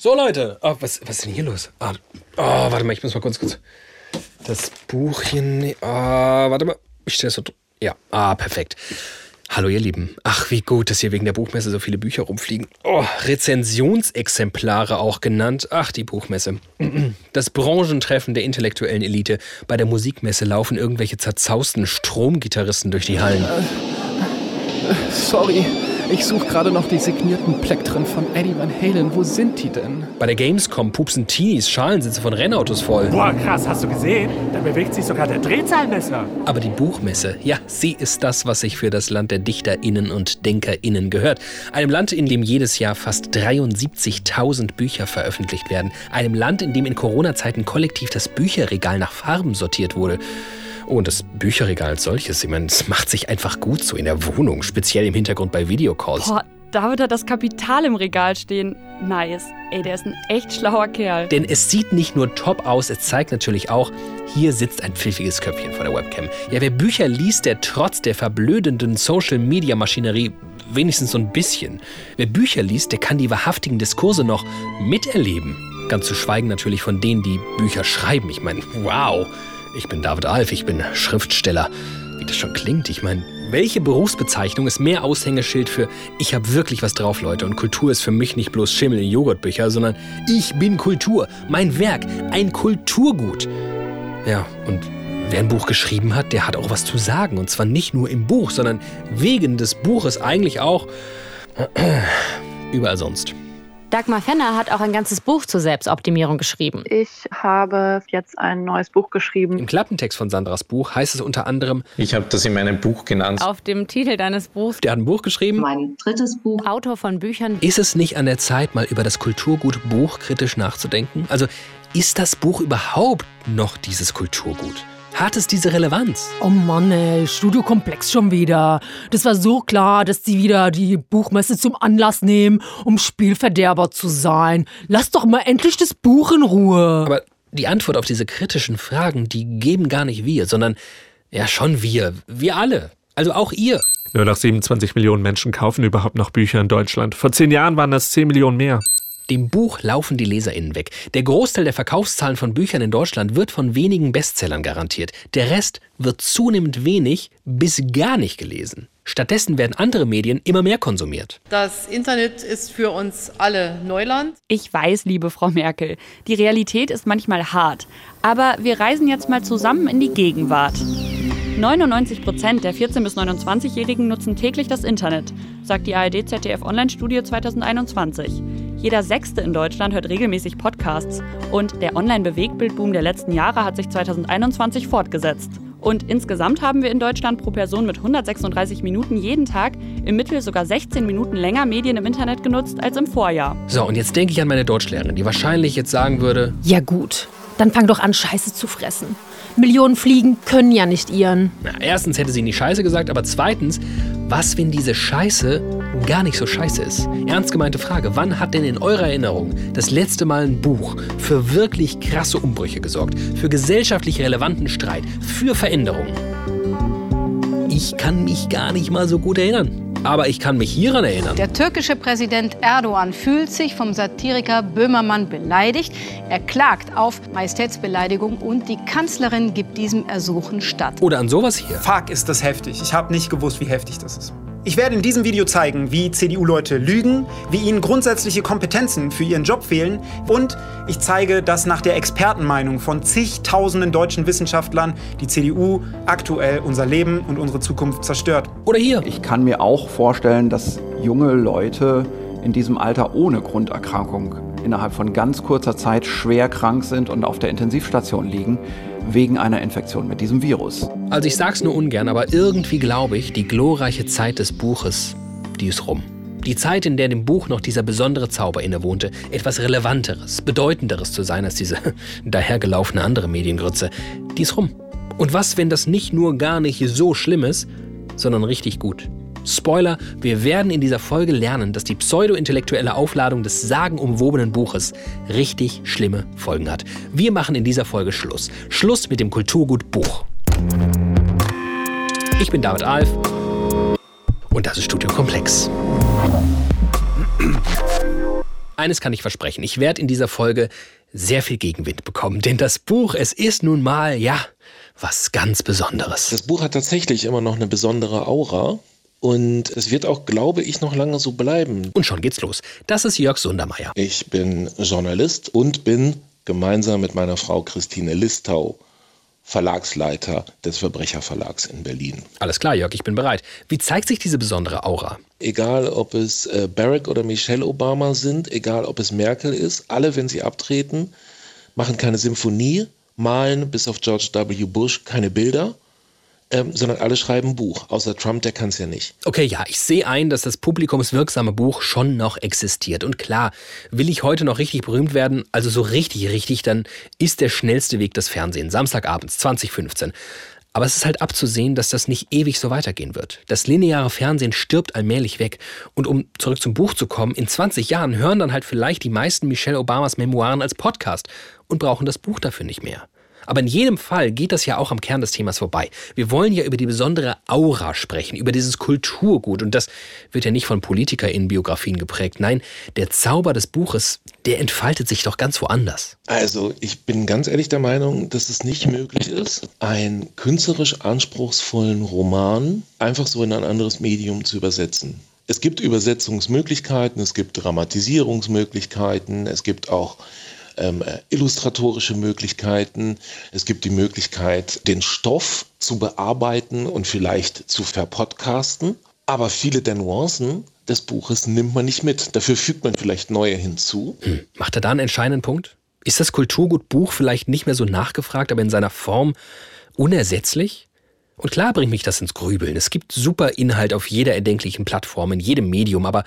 So, Leute. Oh, was, was ist denn hier los? Ah, oh, warte mal, ich muss mal kurz, kurz. Das Buch hier. Ne oh, warte mal. Ich stelle so. Ja, ah, perfekt. Hallo ihr Lieben. Ach, wie gut, dass hier wegen der Buchmesse so viele Bücher rumfliegen. Oh, Rezensionsexemplare auch genannt. Ach, die Buchmesse. Das Branchentreffen der intellektuellen Elite. Bei der Musikmesse laufen irgendwelche zerzausten Stromgitarristen durch die Hallen. Sorry. Ich suche gerade noch die signierten Plektren von Eddie Van Halen. Wo sind die denn? Bei der Gamescom pupsen Teenies Schalensitze von Rennautos voll. Boah, krass, hast du gesehen? Da bewegt sich sogar der Drehzahlmesser. Aber die Buchmesse, ja, sie ist das, was sich für das Land der DichterInnen und DenkerInnen gehört. Einem Land, in dem jedes Jahr fast 73.000 Bücher veröffentlicht werden. Einem Land, in dem in Corona-Zeiten kollektiv das Bücherregal nach Farben sortiert wurde. Oh, und das Bücherregal als solches, ich meine, es macht sich einfach gut so in der Wohnung, speziell im Hintergrund bei Videocalls. Boah, da wird da das Kapital im Regal stehen. Nice. Ey, der ist ein echt schlauer Kerl. Denn es sieht nicht nur top aus, es zeigt natürlich auch, hier sitzt ein pfiffiges Köpfchen vor der Webcam. Ja, wer Bücher liest, der trotz der verblödenden Social-Media-Maschinerie wenigstens so ein bisschen. Wer Bücher liest, der kann die wahrhaftigen Diskurse noch miterleben. Ganz zu schweigen natürlich von denen, die Bücher schreiben. Ich meine, wow. Ich bin David Alf, ich bin Schriftsteller. Wie das schon klingt, ich meine, welche Berufsbezeichnung ist mehr Aushängeschild für ich habe wirklich was drauf, Leute, und Kultur ist für mich nicht bloß Schimmel in Joghurtbücher, sondern ich bin Kultur, mein Werk, ein Kulturgut. Ja, und wer ein Buch geschrieben hat, der hat auch was zu sagen, und zwar nicht nur im Buch, sondern wegen des Buches eigentlich auch überall sonst. Dagmar Fenner hat auch ein ganzes Buch zur Selbstoptimierung geschrieben. Ich habe jetzt ein neues Buch geschrieben. Im Klappentext von Sandras Buch heißt es unter anderem, ich habe das in meinem Buch genannt. Auf dem Titel deines Buchs. Der hat ein Buch geschrieben. Mein drittes Buch. Autor von Büchern. Ist es nicht an der Zeit, mal über das Kulturgut Buch kritisch nachzudenken? Also ist das Buch überhaupt noch dieses Kulturgut? Hat es diese Relevanz? Oh Mann, ey, Studiokomplex schon wieder. Das war so klar, dass die wieder die Buchmesse zum Anlass nehmen, um Spielverderber zu sein. Lass doch mal endlich das Buch in Ruhe. Aber die Antwort auf diese kritischen Fragen, die geben gar nicht wir, sondern ja schon wir. Wir alle. Also auch ihr. Nur noch 27 Millionen Menschen kaufen überhaupt noch Bücher in Deutschland. Vor zehn Jahren waren das 10 Millionen mehr. Dem Buch laufen die LeserInnen weg. Der Großteil der Verkaufszahlen von Büchern in Deutschland wird von wenigen Bestsellern garantiert. Der Rest wird zunehmend wenig bis gar nicht gelesen. Stattdessen werden andere Medien immer mehr konsumiert. Das Internet ist für uns alle Neuland. Ich weiß, liebe Frau Merkel, die Realität ist manchmal hart. Aber wir reisen jetzt mal zusammen in die Gegenwart. 99 Prozent der 14- bis 29-Jährigen nutzen täglich das Internet, sagt die ARD-ZDF-Online-Studie 2021. Jeder Sechste in Deutschland hört regelmäßig Podcasts und der Online-Bewegbildboom der letzten Jahre hat sich 2021 fortgesetzt. Und insgesamt haben wir in Deutschland pro Person mit 136 Minuten jeden Tag im Mittel sogar 16 Minuten länger Medien im Internet genutzt als im Vorjahr. So, und jetzt denke ich an meine Deutschlehrerin, die wahrscheinlich jetzt sagen würde: Ja, gut, dann fang doch an, Scheiße zu fressen. Millionen Fliegen können ja nicht ihren. Na, erstens hätte sie nie Scheiße gesagt, aber zweitens, was, wenn diese Scheiße gar nicht so scheiße ist? Ernst gemeinte Frage, wann hat denn in eurer Erinnerung das letzte Mal ein Buch für wirklich krasse Umbrüche gesorgt, für gesellschaftlich relevanten Streit, für Veränderungen? Ich kann mich gar nicht mal so gut erinnern. Aber ich kann mich hieran erinnern. Der türkische Präsident Erdogan fühlt sich vom Satiriker Böhmermann beleidigt. Er klagt auf Majestätsbeleidigung und die Kanzlerin gibt diesem Ersuchen statt. Oder an sowas hier. Fuck, ist das heftig. Ich habe nicht gewusst, wie heftig das ist. Ich werde in diesem Video zeigen, wie CDU-Leute lügen, wie ihnen grundsätzliche Kompetenzen für ihren Job fehlen und ich zeige, dass nach der Expertenmeinung von zigtausenden deutschen Wissenschaftlern die CDU aktuell unser Leben und unsere Zukunft zerstört. Oder hier. Ich kann mir auch vorstellen, dass junge Leute in diesem Alter ohne Grunderkrankung innerhalb von ganz kurzer Zeit schwer krank sind und auf der Intensivstation liegen wegen einer Infektion mit diesem Virus. Also ich sag's nur ungern, aber irgendwie glaube ich, die glorreiche Zeit des Buches, die ist rum. Die Zeit, in der dem Buch noch dieser besondere Zauber innewohnte, etwas Relevanteres, Bedeutenderes zu sein als diese dahergelaufene andere Mediengrütze, die ist rum. Und was, wenn das nicht nur gar nicht so schlimm ist, sondern richtig gut? Spoiler, wir werden in dieser Folge lernen, dass die pseudo-intellektuelle Aufladung des sagenumwobenen Buches richtig schlimme Folgen hat. Wir machen in dieser Folge Schluss. Schluss mit dem Kulturgut Buch. Ich bin David Alf und das ist Studio Komplex. eines kann ich versprechen. Ich werde in dieser Folge sehr viel Gegenwind bekommen, denn das Buch, es ist nun mal, ja, was ganz Besonderes. Das Buch hat tatsächlich immer noch eine besondere Aura. Und es wird auch, glaube ich, noch lange so bleiben. Und schon geht's los. Das ist Jörg Sundermeier. Ich bin Journalist und bin gemeinsam mit meiner Frau Christine Listau Verlagsleiter des Verbrecherverlags in Berlin. Alles klar, Jörg, ich bin bereit. Wie zeigt sich diese besondere Aura? Egal, ob es äh, Barack oder Michelle Obama sind, egal, ob es Merkel ist, alle, wenn sie abtreten, machen keine Symphonie, malen bis auf George W. Bush keine Bilder ähm, sondern alle schreiben Buch. Außer Trump, der kann es ja nicht. Okay, ja, ich sehe ein, dass das publikumswirksame Buch schon noch existiert. Und klar, will ich heute noch richtig berühmt werden, also so richtig, richtig, dann ist der schnellste Weg das Fernsehen. Samstagabends 2015. Aber es ist halt abzusehen, dass das nicht ewig so weitergehen wird. Das lineare Fernsehen stirbt allmählich weg. Und um zurück zum Buch zu kommen, in 20 Jahren hören dann halt vielleicht die meisten Michelle Obamas Memoiren als Podcast und brauchen das Buch dafür nicht mehr. Aber in jedem Fall geht das ja auch am Kern des Themas vorbei. Wir wollen ja über die besondere Aura sprechen, über dieses Kulturgut. Und das wird ja nicht von PolitikerInnen-Biografien geprägt. Nein, der Zauber des Buches, der entfaltet sich doch ganz woanders. Also, ich bin ganz ehrlich der Meinung, dass es nicht möglich ist, einen künstlerisch anspruchsvollen Roman einfach so in ein anderes Medium zu übersetzen. Es gibt Übersetzungsmöglichkeiten, es gibt Dramatisierungsmöglichkeiten, es gibt auch ähm, äh, illustratorische Möglichkeiten. Es gibt die Möglichkeit, den Stoff zu bearbeiten und vielleicht zu verpodcasten. Aber viele der Nuancen des Buches nimmt man nicht mit. Dafür fügt man vielleicht neue hinzu. Hm. Macht er da einen entscheidenden Punkt? Ist das Kulturgutbuch vielleicht nicht mehr so nachgefragt, aber in seiner Form unersetzlich? Und klar bringt mich das ins Grübeln. Es gibt super Inhalt auf jeder erdenklichen Plattform, in jedem Medium, aber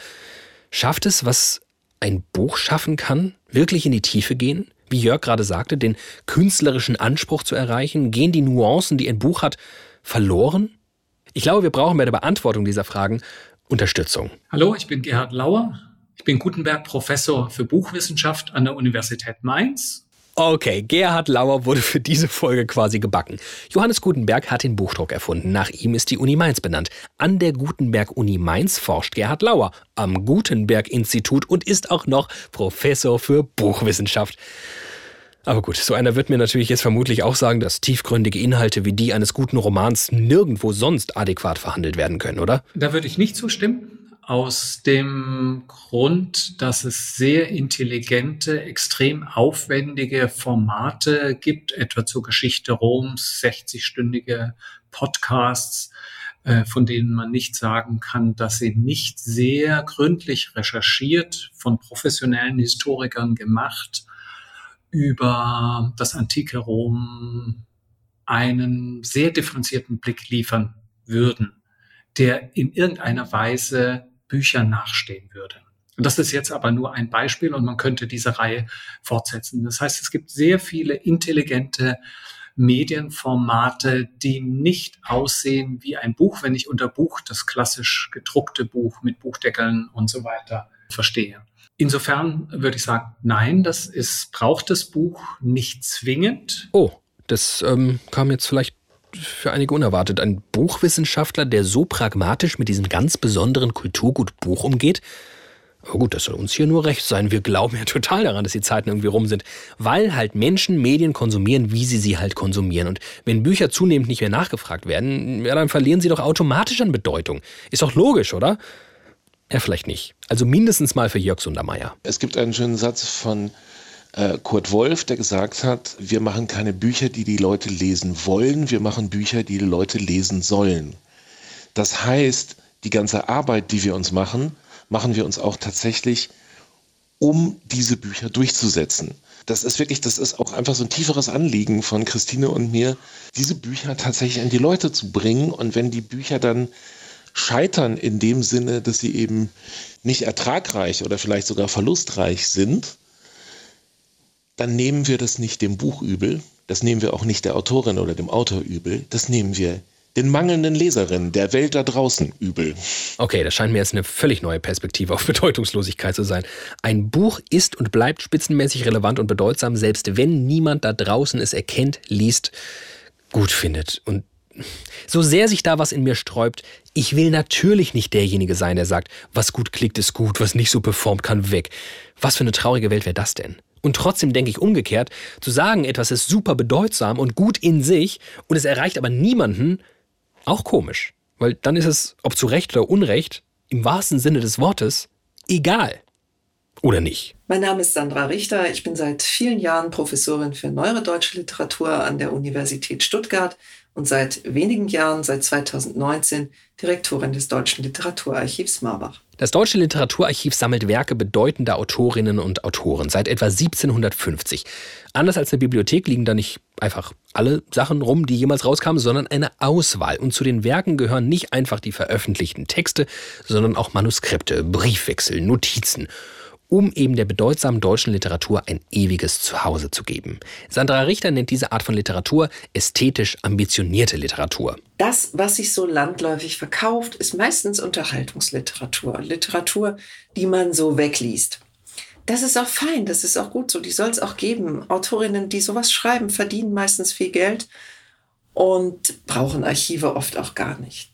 schafft es, was ein Buch schaffen kann, wirklich in die Tiefe gehen? Wie Jörg gerade sagte, den künstlerischen Anspruch zu erreichen? Gehen die Nuancen, die ein Buch hat, verloren? Ich glaube, wir brauchen bei der Beantwortung dieser Fragen Unterstützung. Hallo, ich bin Gerhard Lauer. Ich bin Gutenberg Professor für Buchwissenschaft an der Universität Mainz Okay, Gerhard Lauer wurde für diese Folge quasi gebacken. Johannes Gutenberg hat den Buchdruck erfunden. Nach ihm ist die Uni Mainz benannt. An der Gutenberg-Uni Mainz forscht Gerhard Lauer am Gutenberg-Institut und ist auch noch Professor für Buchwissenschaft. Aber gut, so einer wird mir natürlich jetzt vermutlich auch sagen, dass tiefgründige Inhalte wie die eines guten Romans nirgendwo sonst adäquat verhandelt werden können, oder? Da würde ich nicht zustimmen aus dem Grund, dass es sehr intelligente, extrem aufwendige Formate gibt, etwa zur Geschichte Roms, 60-stündige Podcasts, äh, von denen man nicht sagen kann, dass sie nicht sehr gründlich recherchiert, von professionellen Historikern gemacht, über das antike Rom einen sehr differenzierten Blick liefern würden, der in irgendeiner Weise Büchern nachstehen würde. Und das ist jetzt aber nur ein Beispiel und man könnte diese Reihe fortsetzen. Das heißt, es gibt sehr viele intelligente Medienformate, die nicht aussehen wie ein Buch, wenn ich unter Buch das klassisch gedruckte Buch mit Buchdeckeln und so weiter verstehe. Insofern würde ich sagen, nein, das ist, braucht das Buch nicht zwingend. Oh, das ähm, kam jetzt vielleicht für einige unerwartet. Ein Buchwissenschaftler, der so pragmatisch mit diesem ganz besonderen Kulturgut Buch umgeht. Aber gut, das soll uns hier nur recht sein. Wir glauben ja total daran, dass die Zeiten irgendwie rum sind. Weil halt Menschen Medien konsumieren, wie sie sie halt konsumieren. Und wenn Bücher zunehmend nicht mehr nachgefragt werden, ja, dann verlieren sie doch automatisch an Bedeutung. Ist doch logisch, oder? Ja, vielleicht nicht. Also mindestens mal für Jörg Sundermeier. Es gibt einen schönen Satz von äh, Kurt Wolf, der gesagt hat, wir machen keine Bücher, die die Leute lesen wollen, wir machen Bücher, die die Leute lesen sollen. Das heißt, die ganze Arbeit, die wir uns machen, machen wir uns auch tatsächlich, um diese Bücher durchzusetzen. Das ist wirklich, das ist auch einfach so ein tieferes Anliegen von Christine und mir, diese Bücher tatsächlich an die Leute zu bringen. Und wenn die Bücher dann scheitern in dem Sinne, dass sie eben nicht ertragreich oder vielleicht sogar verlustreich sind, dann nehmen wir das nicht dem Buch übel, das nehmen wir auch nicht der Autorin oder dem Autor übel, das nehmen wir den mangelnden Leserinnen der Welt da draußen übel. Okay, das scheint mir jetzt eine völlig neue Perspektive auf Bedeutungslosigkeit zu sein. Ein Buch ist und bleibt spitzenmäßig relevant und bedeutsam, selbst wenn niemand da draußen es erkennt, liest, gut findet. Und so sehr sich da was in mir sträubt, ich will natürlich nicht derjenige sein, der sagt, was gut klickt, ist gut, was nicht so performt, kann weg. Was für eine traurige Welt wäre das denn? Und trotzdem denke ich umgekehrt, zu sagen, etwas ist super bedeutsam und gut in sich und es erreicht aber niemanden, auch komisch. Weil dann ist es, ob zu Recht oder Unrecht, im wahrsten Sinne des Wortes, egal. Oder nicht? Mein Name ist Sandra Richter. Ich bin seit vielen Jahren Professorin für neuere deutsche Literatur an der Universität Stuttgart und seit wenigen Jahren, seit 2019, Direktorin des Deutschen Literaturarchivs Marbach. Das Deutsche Literaturarchiv sammelt Werke bedeutender Autorinnen und Autoren seit etwa 1750. Anders als eine Bibliothek liegen da nicht einfach alle Sachen rum, die jemals rauskamen, sondern eine Auswahl. Und zu den Werken gehören nicht einfach die veröffentlichten Texte, sondern auch Manuskripte, Briefwechsel, Notizen um eben der bedeutsamen deutschen Literatur ein ewiges Zuhause zu geben. Sandra Richter nennt diese Art von Literatur ästhetisch ambitionierte Literatur. Das, was sich so landläufig verkauft, ist meistens Unterhaltungsliteratur. Literatur, die man so wegliest. Das ist auch fein, das ist auch gut so, die soll es auch geben. Autorinnen, die sowas schreiben, verdienen meistens viel Geld und brauchen Archive oft auch gar nicht.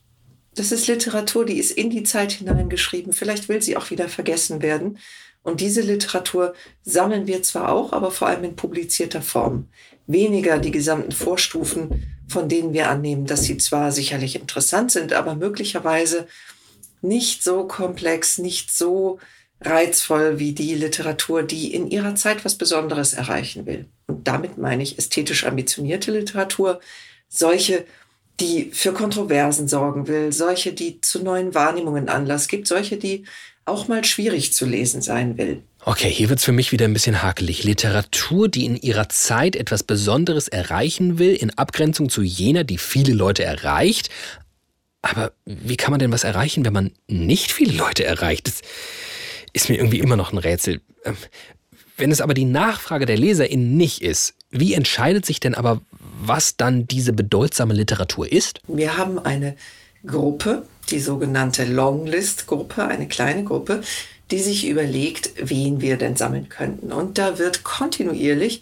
Das ist Literatur, die ist in die Zeit hineingeschrieben. Vielleicht will sie auch wieder vergessen werden. Und diese Literatur sammeln wir zwar auch, aber vor allem in publizierter Form. Weniger die gesamten Vorstufen, von denen wir annehmen, dass sie zwar sicherlich interessant sind, aber möglicherweise nicht so komplex, nicht so reizvoll wie die Literatur, die in ihrer Zeit was Besonderes erreichen will. Und damit meine ich ästhetisch ambitionierte Literatur, solche, die für Kontroversen sorgen will, solche, die zu neuen Wahrnehmungen Anlass gibt, solche, die auch mal schwierig zu lesen sein will. Okay, hier wird es für mich wieder ein bisschen hakelig. Literatur, die in ihrer Zeit etwas Besonderes erreichen will, in Abgrenzung zu jener, die viele Leute erreicht. Aber wie kann man denn was erreichen, wenn man nicht viele Leute erreicht? Das ist mir irgendwie immer noch ein Rätsel. Ähm, wenn es aber die Nachfrage der LeserInnen nicht ist, wie entscheidet sich denn aber, was dann diese bedeutsame Literatur ist? Wir haben eine Gruppe, die sogenannte Longlist-Gruppe, eine kleine Gruppe, die sich überlegt, wen wir denn sammeln könnten. Und da wird kontinuierlich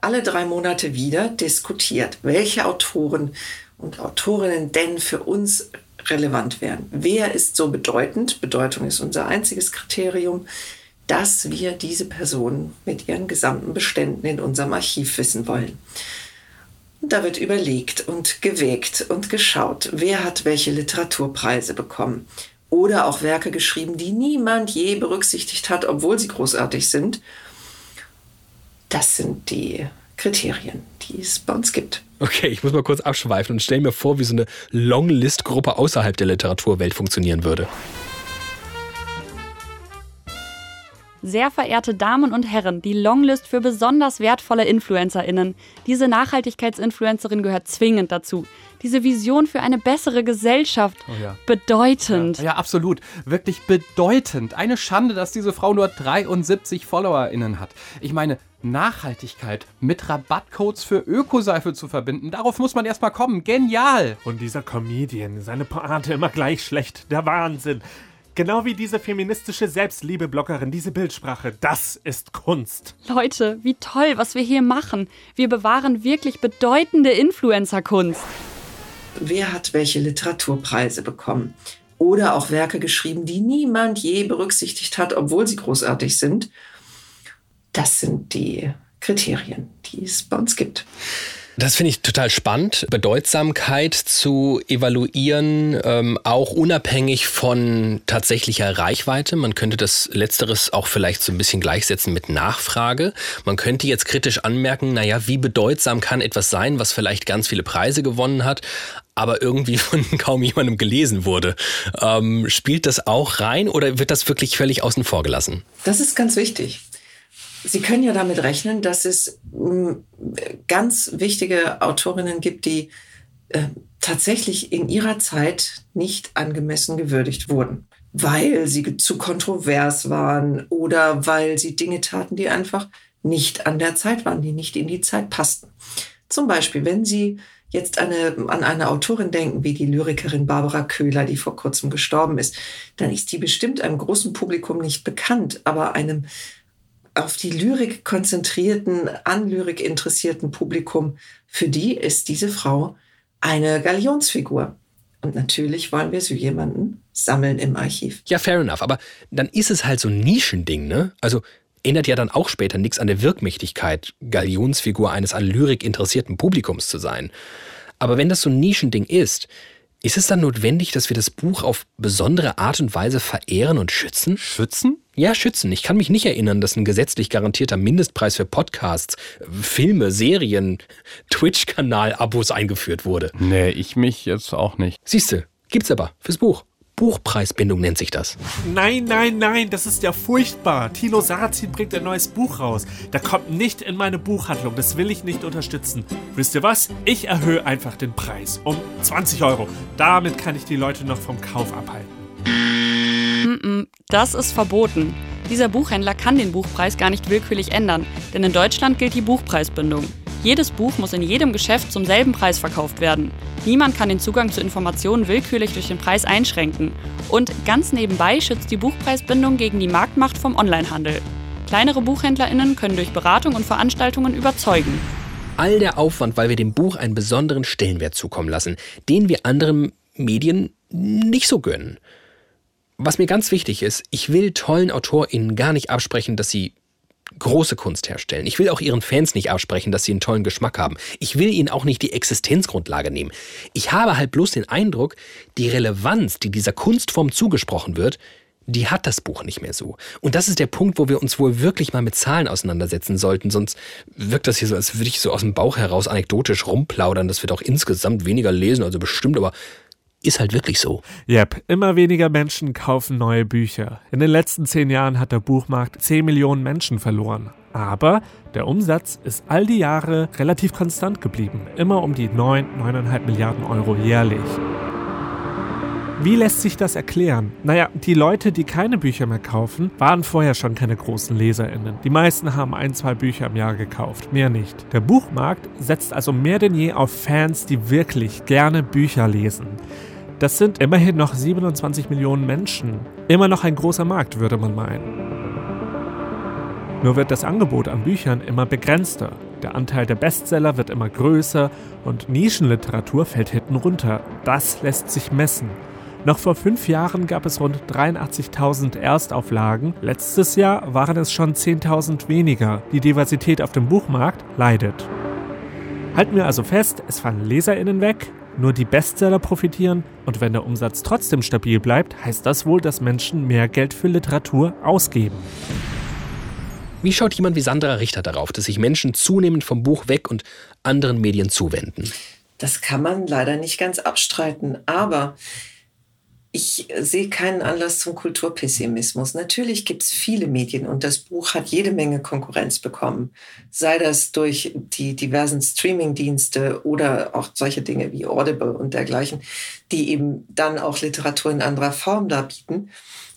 alle drei Monate wieder diskutiert, welche Autoren und Autorinnen denn für uns relevant wären. Wer ist so bedeutend? Bedeutung ist unser einziges Kriterium, dass wir diese Person mit ihren gesamten Beständen in unserem Archiv wissen wollen. Da wird überlegt und gewägt und geschaut, wer hat welche Literaturpreise bekommen. Oder auch Werke geschrieben, die niemand je berücksichtigt hat, obwohl sie großartig sind. Das sind die Kriterien, die es bei uns gibt. Okay, ich muss mal kurz abschweifen und stelle mir vor, wie so eine Longlist-Gruppe außerhalb der Literaturwelt funktionieren würde. Sehr verehrte Damen und Herren, die Longlist für besonders wertvolle InfluencerInnen. Diese Nachhaltigkeitsinfluencerin gehört zwingend dazu. Diese Vision für eine bessere Gesellschaft. Oh ja. Bedeutend. Ja, ja, absolut. Wirklich bedeutend. Eine Schande, dass diese Frau nur 73 FollowerInnen hat. Ich meine, Nachhaltigkeit mit Rabattcodes für Ökoseife zu verbinden. Darauf muss man erstmal kommen. Genial! Und dieser Comedian, seine Pointe immer gleich schlecht. Der Wahnsinn. Genau wie diese feministische Selbstliebe-Bloggerin, diese Bildsprache, das ist Kunst. Leute, wie toll, was wir hier machen. Wir bewahren wirklich bedeutende Influencer-Kunst. Wer hat welche Literaturpreise bekommen? Oder auch Werke geschrieben, die niemand je berücksichtigt hat, obwohl sie großartig sind. Das sind die Kriterien, die es bei uns gibt. Das finde ich total spannend, Bedeutsamkeit zu evaluieren, ähm, auch unabhängig von tatsächlicher Reichweite. Man könnte das Letzteres auch vielleicht so ein bisschen gleichsetzen mit Nachfrage. Man könnte jetzt kritisch anmerken, naja, wie bedeutsam kann etwas sein, was vielleicht ganz viele Preise gewonnen hat, aber irgendwie von kaum jemandem gelesen wurde. Ähm, spielt das auch rein oder wird das wirklich völlig außen vor gelassen? Das ist ganz wichtig. Sie können ja damit rechnen, dass es mm, ganz wichtige Autorinnen gibt, die äh, tatsächlich in ihrer Zeit nicht angemessen gewürdigt wurden, weil sie zu kontrovers waren oder weil sie Dinge taten, die einfach nicht an der Zeit waren, die nicht in die Zeit passten. Zum Beispiel, wenn Sie jetzt eine, an eine Autorin denken, wie die Lyrikerin Barbara Köhler, die vor kurzem gestorben ist, dann ist die bestimmt einem großen Publikum nicht bekannt, aber einem auf die Lyrik konzentrierten, an Lyrik interessierten Publikum, für die ist diese Frau eine Galionsfigur. Und natürlich wollen wir so jemanden sammeln im Archiv. Ja, fair enough. Aber dann ist es halt so ein Nischending, ne? Also ändert ja dann auch später nichts an der Wirkmächtigkeit, Galionsfigur eines an Lyrik interessierten Publikums zu sein. Aber wenn das so ein Nischending ist, ist es dann notwendig, dass wir das Buch auf besondere Art und Weise verehren und schützen? Schützen? Ja, schützen. Ich kann mich nicht erinnern, dass ein gesetzlich garantierter Mindestpreis für Podcasts, Filme, Serien, Twitch-Kanal-Abos eingeführt wurde. Nee, ich mich jetzt auch nicht. Siehste, gibt's aber fürs Buch. Buchpreisbindung nennt sich das. Nein, nein, nein, das ist ja furchtbar. Tino Sarrazin bringt ein neues Buch raus. Da kommt nicht in meine Buchhandlung. Das will ich nicht unterstützen. Wisst ihr was? Ich erhöhe einfach den Preis um 20 Euro. Damit kann ich die Leute noch vom Kauf abhalten. Das ist verboten. Dieser Buchhändler kann den Buchpreis gar nicht willkürlich ändern, denn in Deutschland gilt die Buchpreisbindung. Jedes Buch muss in jedem Geschäft zum selben Preis verkauft werden. Niemand kann den Zugang zu Informationen willkürlich durch den Preis einschränken. Und ganz nebenbei schützt die Buchpreisbindung gegen die Marktmacht vom Onlinehandel. Kleinere BuchhändlerInnen können durch Beratung und Veranstaltungen überzeugen. All der Aufwand, weil wir dem Buch einen besonderen Stellenwert zukommen lassen, den wir anderen Medien nicht so gönnen. Was mir ganz wichtig ist, ich will tollen AutorInnen gar nicht absprechen, dass sie große Kunst herstellen. Ich will auch ihren Fans nicht absprechen, dass sie einen tollen Geschmack haben. Ich will ihnen auch nicht die Existenzgrundlage nehmen. Ich habe halt bloß den Eindruck, die Relevanz, die dieser Kunstform zugesprochen wird, die hat das Buch nicht mehr so. Und das ist der Punkt, wo wir uns wohl wirklich mal mit Zahlen auseinandersetzen sollten. Sonst wirkt das hier so, als würde ich so aus dem Bauch heraus anekdotisch rumplaudern. Das wird auch insgesamt weniger lesen, also bestimmt, aber ist halt wirklich so. Yep, immer weniger Menschen kaufen neue Bücher. In den letzten zehn Jahren hat der Buchmarkt 10 Millionen Menschen verloren. Aber der Umsatz ist all die Jahre relativ konstant geblieben. Immer um die 9, 9,5 Milliarden Euro jährlich. Wie lässt sich das erklären? Naja, die Leute, die keine Bücher mehr kaufen, waren vorher schon keine großen LeserInnen. Die meisten haben ein, zwei Bücher im Jahr gekauft, mehr nicht. Der Buchmarkt setzt also mehr denn je auf Fans, die wirklich gerne Bücher lesen. Das sind immerhin noch 27 Millionen Menschen. Immer noch ein großer Markt, würde man meinen. Nur wird das Angebot an Büchern immer begrenzter. Der Anteil der Bestseller wird immer größer und Nischenliteratur fällt hinten runter. Das lässt sich messen. Noch vor fünf Jahren gab es rund 83.000 Erstauflagen. Letztes Jahr waren es schon 10.000 weniger. Die Diversität auf dem Buchmarkt leidet. Halten wir also fest, es fallen LeserInnen weg, nur die Bestseller profitieren und wenn der Umsatz trotzdem stabil bleibt, heißt das wohl, dass Menschen mehr Geld für Literatur ausgeben. Wie schaut jemand wie Sandra Richter darauf, dass sich Menschen zunehmend vom Buch weg und anderen Medien zuwenden? Das kann man leider nicht ganz abstreiten, aber ich sehe keinen Anlass zum Kulturpessimismus. Natürlich gibt es viele Medien und das Buch hat jede Menge Konkurrenz bekommen. Sei das durch die diversen Streamingdienste oder auch solche Dinge wie Audible und dergleichen, die eben dann auch Literatur in anderer Form darbieten.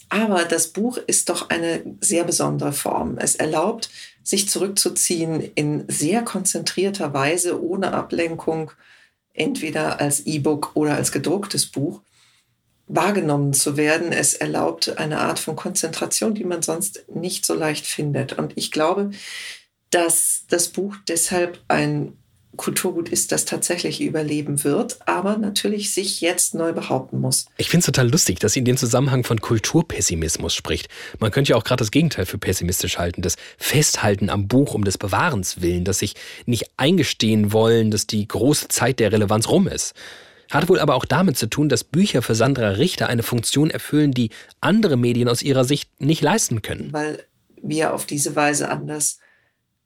Aber das Buch ist doch eine sehr besondere Form. Es erlaubt, sich zurückzuziehen in sehr konzentrierter Weise, ohne Ablenkung, entweder als E-Book oder als gedrucktes Buch wahrgenommen zu werden. Es erlaubt eine Art von Konzentration, die man sonst nicht so leicht findet. Und ich glaube, dass das Buch deshalb ein Kulturgut ist, das tatsächlich überleben wird, aber natürlich sich jetzt neu behaupten muss. Ich finde es total lustig, dass sie in dem Zusammenhang von Kulturpessimismus spricht. Man könnte ja auch gerade das Gegenteil für pessimistisch halten, das Festhalten am Buch um des Bewahrens willen, das sich nicht eingestehen wollen, dass die große Zeit der Relevanz rum ist. Hat wohl aber auch damit zu tun, dass Bücher für Sandra Richter eine Funktion erfüllen, die andere Medien aus ihrer Sicht nicht leisten können. Weil wir auf diese Weise anders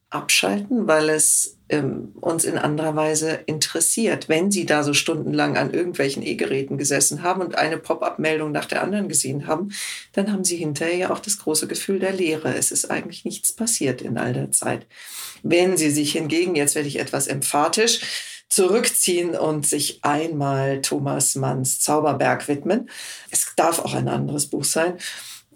abschalten, weil es ähm, uns in anderer Weise interessiert. Wenn Sie da so stundenlang an irgendwelchen E-Geräten gesessen haben und eine Pop-up-Meldung nach der anderen gesehen haben, dann haben Sie hinterher ja auch das große Gefühl der Leere. Es ist eigentlich nichts passiert in all der Zeit. Wenn Sie sich hingegen, jetzt werde ich etwas emphatisch, zurückziehen und sich einmal Thomas Manns Zauberberg widmen. Es darf auch ein anderes Buch sein.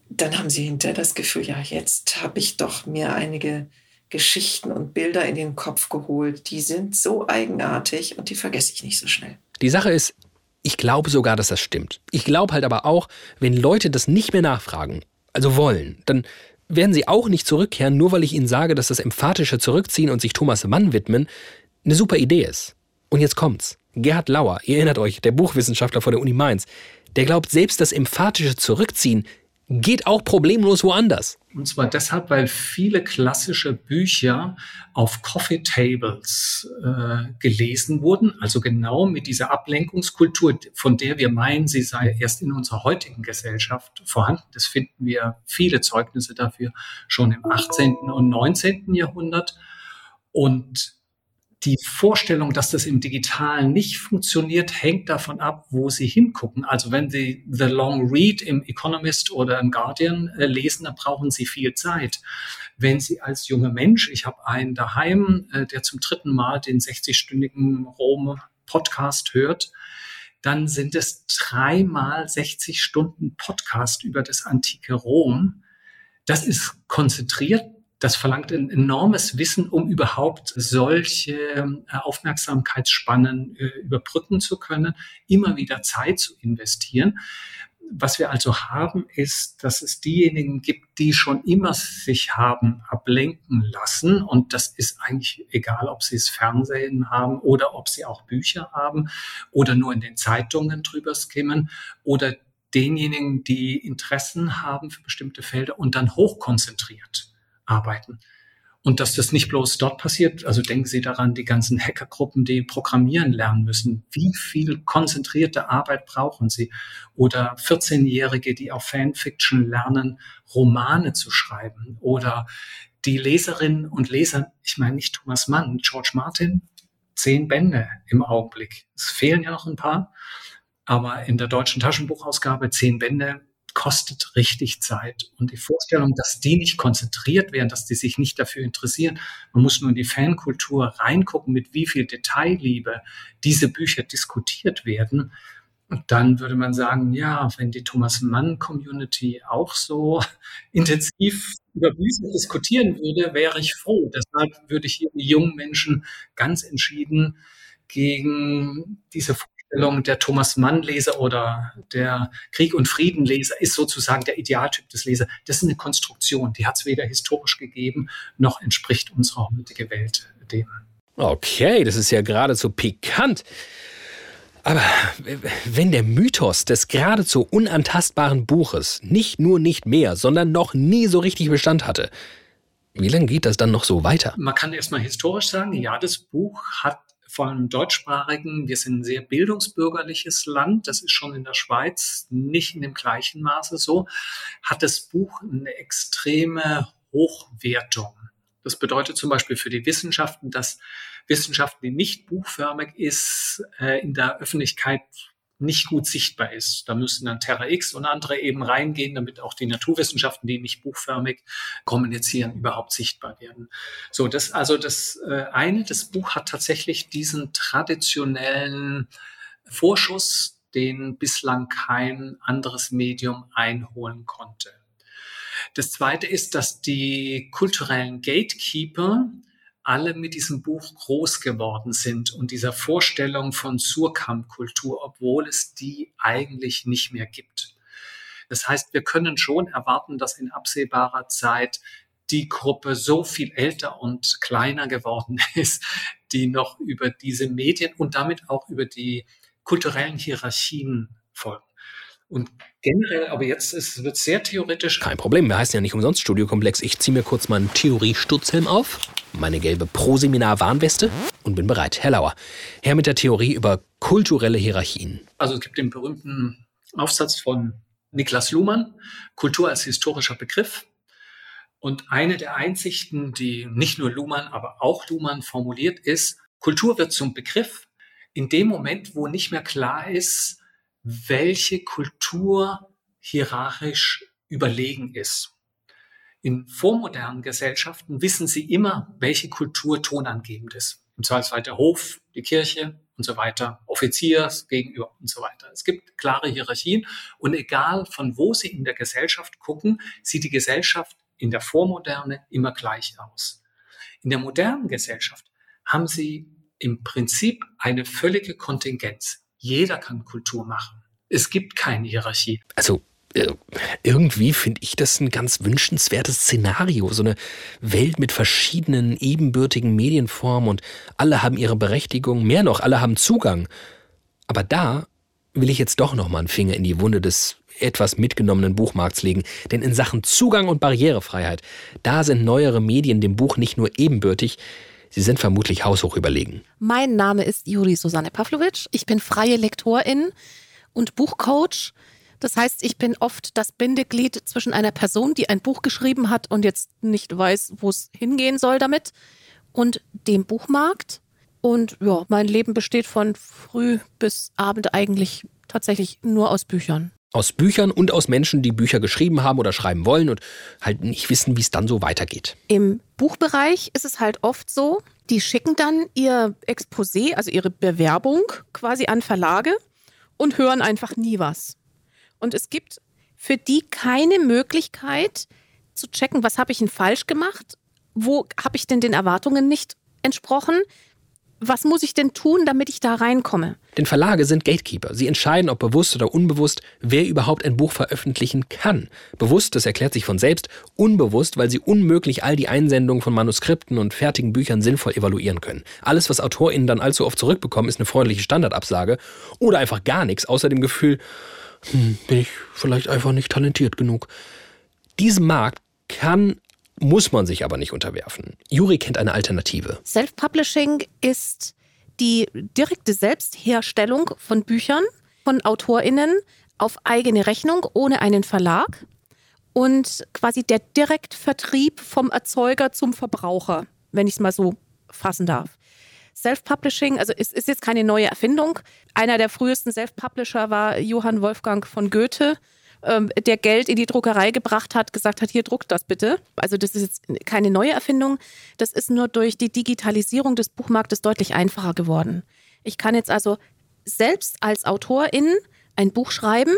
Dann haben Sie hinterher das Gefühl, ja, jetzt habe ich doch mir einige Geschichten und Bilder in den Kopf geholt. Die sind so eigenartig und die vergesse ich nicht so schnell. Die Sache ist, ich glaube sogar, dass das stimmt. Ich glaube halt aber auch, wenn Leute das nicht mehr nachfragen, also wollen, dann werden sie auch nicht zurückkehren, nur weil ich ihnen sage, dass das emphatische Zurückziehen und sich Thomas Mann widmen eine super Idee ist. Und jetzt kommt's. Gerhard Lauer, ihr erinnert euch, der Buchwissenschaftler von der Uni Mainz, der glaubt, selbst das emphatische Zurückziehen geht auch problemlos woanders. Und zwar deshalb, weil viele klassische Bücher auf Coffee Tables äh, gelesen wurden, also genau mit dieser Ablenkungskultur, von der wir meinen, sie sei erst in unserer heutigen Gesellschaft vorhanden. Das finden wir viele Zeugnisse dafür schon im 18. und 19. Jahrhundert. Und die Vorstellung, dass das im Digitalen nicht funktioniert, hängt davon ab, wo Sie hingucken. Also wenn Sie The Long Read im Economist oder im Guardian äh, lesen, dann brauchen Sie viel Zeit. Wenn Sie als junger Mensch, ich habe einen daheim, äh, der zum dritten Mal den 60-stündigen Rom-Podcast hört, dann sind es dreimal 60 Stunden Podcast über das antike Rom. Das ist konzentriert, das verlangt ein enormes Wissen, um überhaupt solche äh, Aufmerksamkeitsspannen äh, überbrücken zu können, immer wieder Zeit zu investieren. Was wir also haben, ist, dass es diejenigen gibt, die schon immer sich haben ablenken lassen. Und das ist eigentlich egal, ob sie es Fernsehen haben oder ob sie auch Bücher haben oder nur in den Zeitungen drüber skimmen oder denjenigen, die Interessen haben für bestimmte Felder und dann hochkonzentriert arbeiten. Und dass das nicht bloß dort passiert, also denken Sie daran, die ganzen Hackergruppen, die programmieren lernen müssen. Wie viel konzentrierte Arbeit brauchen sie? Oder 14-Jährige, die auf Fanfiction lernen, Romane zu schreiben. Oder die Leserinnen und Leser, ich meine nicht Thomas Mann, George Martin, zehn Bände im Augenblick. Es fehlen ja noch ein paar. Aber in der deutschen Taschenbuchausgabe zehn Bände kostet richtig Zeit. Und die Vorstellung, dass die nicht konzentriert werden, dass die sich nicht dafür interessieren, man muss nur in die Fankultur reingucken, mit wie viel Detailliebe diese Bücher diskutiert werden. Und dann würde man sagen, ja, wenn die Thomas Mann Community auch so intensiv über Bücher diskutieren würde, wäre ich froh. Deshalb würde ich hier die jungen Menschen ganz entschieden gegen diese Vorstellung, der Thomas Mann-Leser oder der Krieg- und Frieden-Leser ist sozusagen der Idealtyp des Lesers. Das ist eine Konstruktion, die hat es weder historisch gegeben, noch entspricht unserer heutigen Welt dem. Okay, das ist ja geradezu pikant. Aber wenn der Mythos des geradezu unantastbaren Buches nicht nur nicht mehr, sondern noch nie so richtig Bestand hatte, wie lange geht das dann noch so weiter? Man kann erstmal historisch sagen, ja, das Buch hat vor allem deutschsprachigen, wir sind ein sehr bildungsbürgerliches Land, das ist schon in der Schweiz nicht in dem gleichen Maße so, hat das Buch eine extreme Hochwertung. Das bedeutet zum Beispiel für die Wissenschaften, dass Wissenschaften, die nicht buchförmig ist, äh, in der Öffentlichkeit nicht gut sichtbar ist. Da müssen dann Terra X und andere eben reingehen, damit auch die Naturwissenschaften, die nicht buchförmig kommunizieren, überhaupt sichtbar werden. So, das also das äh, eine, das Buch hat tatsächlich diesen traditionellen Vorschuss, den bislang kein anderes Medium einholen konnte. Das zweite ist, dass die kulturellen Gatekeeper alle mit diesem Buch groß geworden sind und dieser Vorstellung von Surkamp-Kultur, obwohl es die eigentlich nicht mehr gibt. Das heißt, wir können schon erwarten, dass in absehbarer Zeit die Gruppe so viel älter und kleiner geworden ist, die noch über diese Medien und damit auch über die kulturellen Hierarchien folgen. Und generell, aber jetzt ist, wird sehr theoretisch. Kein Problem, wir heißen ja nicht umsonst Studiokomplex. Ich ziehe mir kurz meinen Theorie-Stutzhelm auf, meine gelbe Proseminar-Warnweste und bin bereit. Herr Lauer, Herr mit der Theorie über kulturelle Hierarchien. Also es gibt den berühmten Aufsatz von Niklas Luhmann, Kultur als historischer Begriff. Und eine der Einsichten, die nicht nur Luhmann, aber auch Luhmann formuliert, ist, Kultur wird zum Begriff in dem Moment, wo nicht mehr klar ist, welche Kultur hierarchisch überlegen ist. In vormodernen Gesellschaften wissen sie immer, welche Kultur tonangebend ist. Im Zweifelsfall der Hof, die Kirche und so weiter, Offizier gegenüber und so weiter. Es gibt klare Hierarchien und egal von wo sie in der Gesellschaft gucken, sieht die Gesellschaft in der Vormoderne immer gleich aus. In der modernen Gesellschaft haben sie im Prinzip eine völlige Kontingenz. Jeder kann Kultur machen. Es gibt keine Hierarchie. Also äh, irgendwie finde ich das ein ganz wünschenswertes Szenario. So eine Welt mit verschiedenen ebenbürtigen Medienformen und alle haben ihre Berechtigung. Mehr noch, alle haben Zugang. Aber da will ich jetzt doch nochmal einen Finger in die Wunde des etwas mitgenommenen Buchmarkts legen. Denn in Sachen Zugang und Barrierefreiheit, da sind neuere Medien dem Buch nicht nur ebenbürtig, sie sind vermutlich haushoch überlegen. Mein Name ist Juri Susanne Pavlovic. Ich bin freie Lektorin und Buchcoach. Das heißt, ich bin oft das Bindeglied zwischen einer Person, die ein Buch geschrieben hat und jetzt nicht weiß, wo es hingehen soll damit, und dem Buchmarkt. Und ja, mein Leben besteht von früh bis Abend eigentlich tatsächlich nur aus Büchern. Aus Büchern und aus Menschen, die Bücher geschrieben haben oder schreiben wollen und halt nicht wissen, wie es dann so weitergeht. Im Buchbereich ist es halt oft so, die schicken dann ihr Exposé, also ihre Bewerbung quasi an Verlage und hören einfach nie was. Und es gibt für die keine Möglichkeit zu checken, was habe ich denn falsch gemacht? Wo habe ich denn den Erwartungen nicht entsprochen? Was muss ich denn tun, damit ich da reinkomme? Denn Verlage sind Gatekeeper. Sie entscheiden, ob bewusst oder unbewusst, wer überhaupt ein Buch veröffentlichen kann. Bewusst, das erklärt sich von selbst, unbewusst, weil sie unmöglich all die Einsendungen von Manuskripten und fertigen Büchern sinnvoll evaluieren können. Alles, was AutorInnen dann allzu oft zurückbekommen, ist eine freundliche Standardabsage oder einfach gar nichts, außer dem Gefühl, hm, bin ich vielleicht einfach nicht talentiert genug. Diesem Markt kann muss man sich aber nicht unterwerfen. Juri kennt eine Alternative. Self-Publishing ist die direkte Selbstherstellung von Büchern von AutorInnen auf eigene Rechnung ohne einen Verlag und quasi der Direktvertrieb vom Erzeuger zum Verbraucher, wenn ich es mal so fassen darf. Self-Publishing, also es ist jetzt keine neue Erfindung. Einer der frühesten Self-Publisher war Johann Wolfgang von Goethe, ähm, der Geld in die Druckerei gebracht hat, gesagt hat, hier druckt das bitte. Also das ist jetzt keine neue Erfindung. Das ist nur durch die Digitalisierung des Buchmarktes deutlich einfacher geworden. Ich kann jetzt also selbst als Autorin ein Buch schreiben,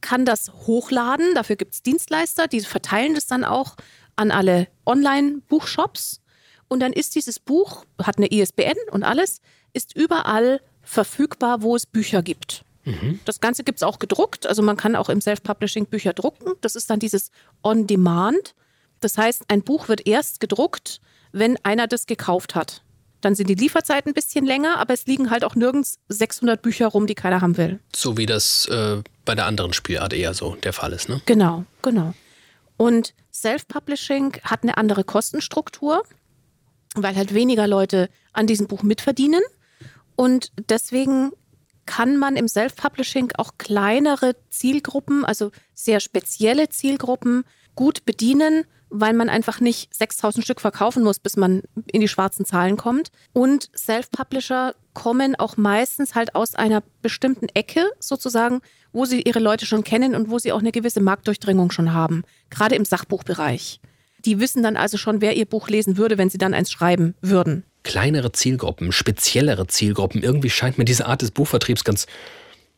kann das hochladen. Dafür gibt es Dienstleister, die verteilen das dann auch an alle Online-Buchshops. Und dann ist dieses Buch, hat eine ISBN und alles, ist überall verfügbar, wo es Bücher gibt. Mhm. Das Ganze gibt es auch gedruckt. Also man kann auch im Self-Publishing Bücher drucken. Das ist dann dieses On-Demand. Das heißt, ein Buch wird erst gedruckt, wenn einer das gekauft hat. Dann sind die Lieferzeiten ein bisschen länger, aber es liegen halt auch nirgends 600 Bücher rum, die keiner haben will. So wie das äh, bei der anderen Spielart eher so der Fall ist, ne? Genau, genau. Und Self-Publishing hat eine andere Kostenstruktur, weil halt weniger Leute an diesem Buch mitverdienen. Und deswegen kann man im Self-Publishing auch kleinere Zielgruppen, also sehr spezielle Zielgruppen, gut bedienen, weil man einfach nicht 6000 Stück verkaufen muss, bis man in die schwarzen Zahlen kommt. Und Self-Publisher kommen auch meistens halt aus einer bestimmten Ecke sozusagen, wo sie ihre Leute schon kennen und wo sie auch eine gewisse Marktdurchdringung schon haben, gerade im Sachbuchbereich. Die wissen dann also schon, wer ihr Buch lesen würde, wenn sie dann eins schreiben würden kleinere Zielgruppen, speziellere Zielgruppen. Irgendwie scheint mir diese Art des Buchvertriebs ganz